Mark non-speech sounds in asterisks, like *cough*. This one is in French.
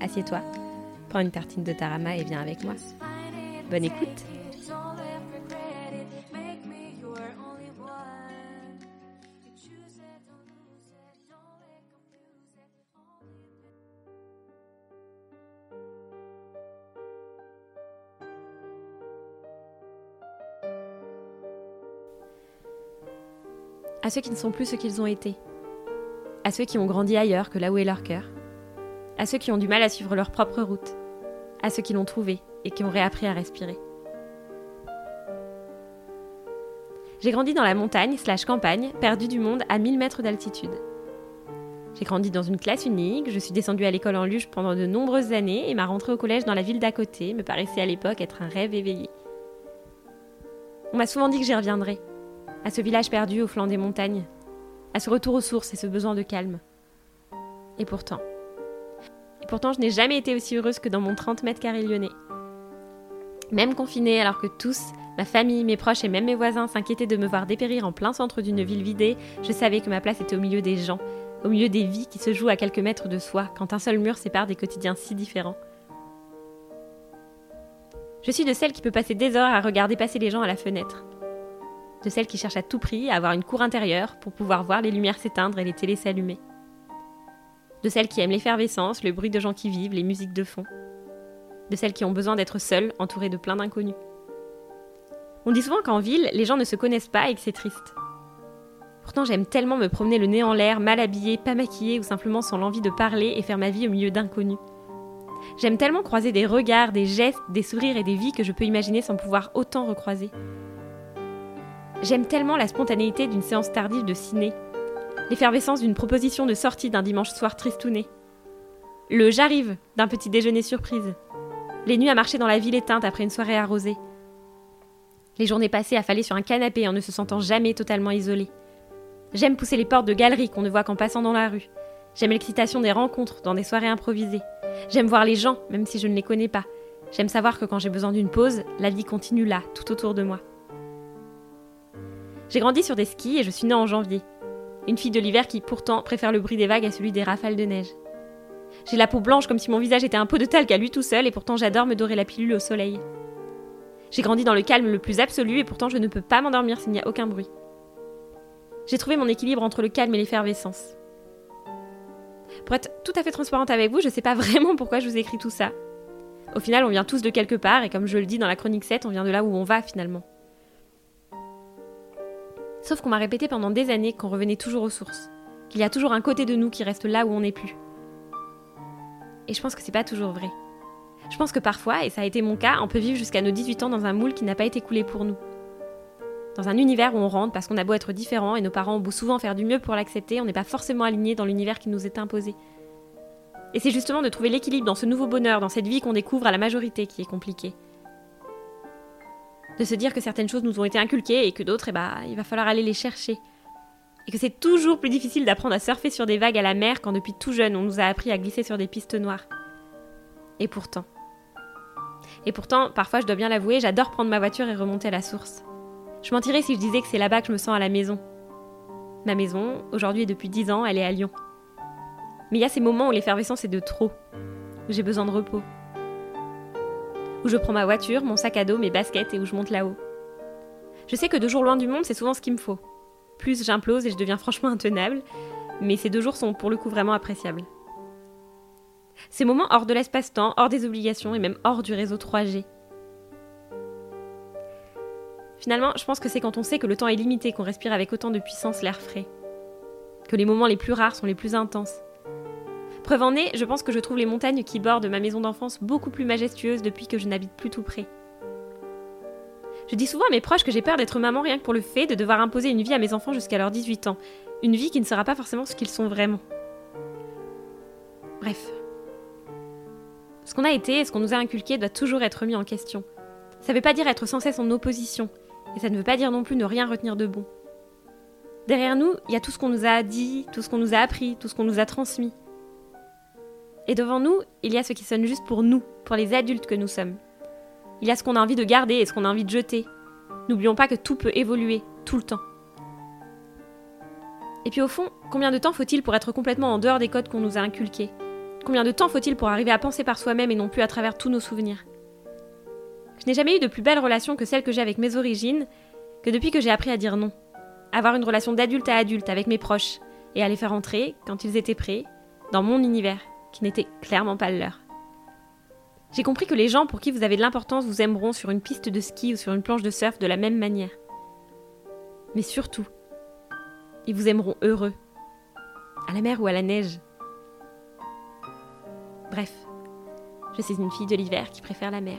assieds-toi, prends une tartine de tarama et viens avec moi. Bonne écoute À ceux qui ne sont plus ce qu'ils ont été. À ceux qui ont grandi ailleurs que là où est leur cœur. À ceux qui ont du mal à suivre leur propre route. À ceux qui l'ont trouvé et qui ont réappris à respirer. J'ai grandi dans la montagne slash campagne, perdue du monde à 1000 mètres d'altitude. J'ai grandi dans une classe unique, je suis descendue à l'école en luge pendant de nombreuses années et ma rentrée au collège dans la ville d'à côté me paraissait à l'époque être un rêve éveillé. On m'a souvent dit que j'y reviendrais, à ce village perdu au flanc des montagnes, à ce retour aux sources et ce besoin de calme. Et pourtant, pourtant je n'ai jamais été aussi heureuse que dans mon 30 mètres carrés lyonnais. Même confinée alors que tous, ma famille, mes proches et même mes voisins s'inquiétaient de me voir dépérir en plein centre d'une ville vidée, je savais que ma place était au milieu des gens, au milieu des vies qui se jouent à quelques mètres de soi quand un seul mur sépare des quotidiens si différents. Je suis de celles qui peut passer des heures à regarder passer les gens à la fenêtre, de celles qui cherchent à tout prix à avoir une cour intérieure pour pouvoir voir les lumières s'éteindre et les télés s'allumer. De celles qui aiment l'effervescence, le bruit de gens qui vivent, les musiques de fond. De celles qui ont besoin d'être seules, entourées de plein d'inconnus. On dit souvent qu'en ville, les gens ne se connaissent pas et que c'est triste. Pourtant, j'aime tellement me promener le nez en l'air, mal habillée, pas maquillée ou simplement sans l'envie de parler et faire ma vie au milieu d'inconnus. J'aime tellement croiser des regards, des gestes, des sourires et des vies que je peux imaginer sans pouvoir autant recroiser. J'aime tellement la spontanéité d'une séance tardive de ciné, l'effervescence d'une proposition de sortie d'un dimanche soir tristouné, le j'arrive d'un petit déjeuner surprise, les nuits à marcher dans la ville éteinte après une soirée arrosée, les journées passées affalées sur un canapé en ne se sentant jamais totalement isolé. J'aime pousser les portes de galeries qu'on ne voit qu'en passant dans la rue. J'aime l'excitation des rencontres dans des soirées improvisées. J'aime voir les gens, même si je ne les connais pas. J'aime savoir que quand j'ai besoin d'une pause, la vie continue là, tout autour de moi. J'ai grandi sur des skis et je suis née en janvier. Une fille de l'hiver qui, pourtant, préfère le bruit des vagues à celui des rafales de neige. J'ai la peau blanche comme si mon visage était un pot de talc à lui tout seul et pourtant j'adore me dorer la pilule au soleil. J'ai grandi dans le calme le plus absolu et pourtant je ne peux pas m'endormir s'il n'y a aucun bruit. J'ai trouvé mon équilibre entre le calme et l'effervescence. Pour être tout à fait transparente avec vous, je ne sais pas *laughs* vraiment pourquoi je vous écris tout ça. Au final, on vient tous de quelque part et comme je le dis dans la chronique 7, on vient de là où on va finalement. Sauf qu'on m'a répété pendant des années qu'on revenait toujours aux sources, qu'il y a toujours un côté de nous qui reste là où on n'est plus. Et je pense que c'est pas toujours vrai. Je pense que parfois, et ça a été mon cas, on peut vivre jusqu'à nos 18 ans dans un moule qui n'a pas été coulé pour nous. Dans un univers où on rentre parce qu'on a beau être différent et nos parents ont beau souvent faire du mieux pour l'accepter, on n'est pas forcément aligné dans l'univers qui nous est imposé. Et c'est justement de trouver l'équilibre dans ce nouveau bonheur, dans cette vie qu'on découvre à la majorité qui est compliqué de se dire que certaines choses nous ont été inculquées et que d'autres, eh ben, il va falloir aller les chercher. Et que c'est toujours plus difficile d'apprendre à surfer sur des vagues à la mer quand depuis tout jeune on nous a appris à glisser sur des pistes noires. Et pourtant. Et pourtant, parfois je dois bien l'avouer, j'adore prendre ma voiture et remonter à la source. Je mentirais si je disais que c'est là-bas que je me sens à la maison. Ma maison, aujourd'hui et depuis dix ans, elle est à Lyon. Mais il y a ces moments où l'effervescence est de trop, où j'ai besoin de repos, où je prends ma voiture, mon sac à dos, mes baskets et où je monte là-haut. Je sais que deux jours loin du monde, c'est souvent ce qu'il me faut. Plus j'implose et je deviens *laughs* franchement intenable, mais ces deux jours sont pour le coup vraiment appréciables. Ces moments hors de l'espace-temps, hors des obligations et même hors du réseau 3G. Finalement, je pense que c'est quand on sait que le temps est limité qu'on respire avec autant de puissance l'air frais. Que les moments les plus rares sont les plus intenses. Preuve en est, je pense que je trouve les montagnes qui bordent ma maison d'enfance beaucoup plus majestueuses depuis que je n'habite plus tout près. Je dis souvent à mes proches que j'ai peur d'être maman rien que pour le fait de devoir imposer une vie à mes enfants jusqu'à leurs 18 ans. Une vie qui ne sera pas forcément ce qu'ils sont vraiment. Bref. Ce qu'on a été et ce qu'on nous a inculqué doit toujours être mis en question. Ça ne veut pas dire être sans cesse en opposition, et ça ne veut pas dire non plus ne rien retenir de bon. Derrière nous, il y a tout ce qu'on nous a dit, tout ce qu'on nous a appris, tout ce qu'on nous a transmis. Et devant nous, il y a ce qui sonne juste pour nous, pour les adultes que nous sommes. Il y a ce qu'on a envie de garder et ce qu'on a envie de jeter. N'oublions pas que tout peut évoluer, tout le temps. Et puis au fond, combien de temps faut-il pour être complètement en dehors des codes qu'on nous a inculqués? Combien de temps faut-il pour arriver à penser par soi-même et non plus à travers tous nos souvenirs? Je n'ai jamais eu de plus belle relation que celle que j'ai avec mes origines, que depuis que j'ai appris à dire non. Avoir une relation d'adulte à adulte avec mes proches et à les faire entrer, quand ils étaient prêts, dans mon univers, qui n'était clairement pas le leur. J'ai compris que les gens pour qui vous avez de l'importance vous aimeront sur une piste de ski ou sur une planche de surf de la même manière. Mais surtout, ils vous aimeront heureux, à la mer ou à la neige. Bref, je suis une fille de l'hiver qui préfère la mer.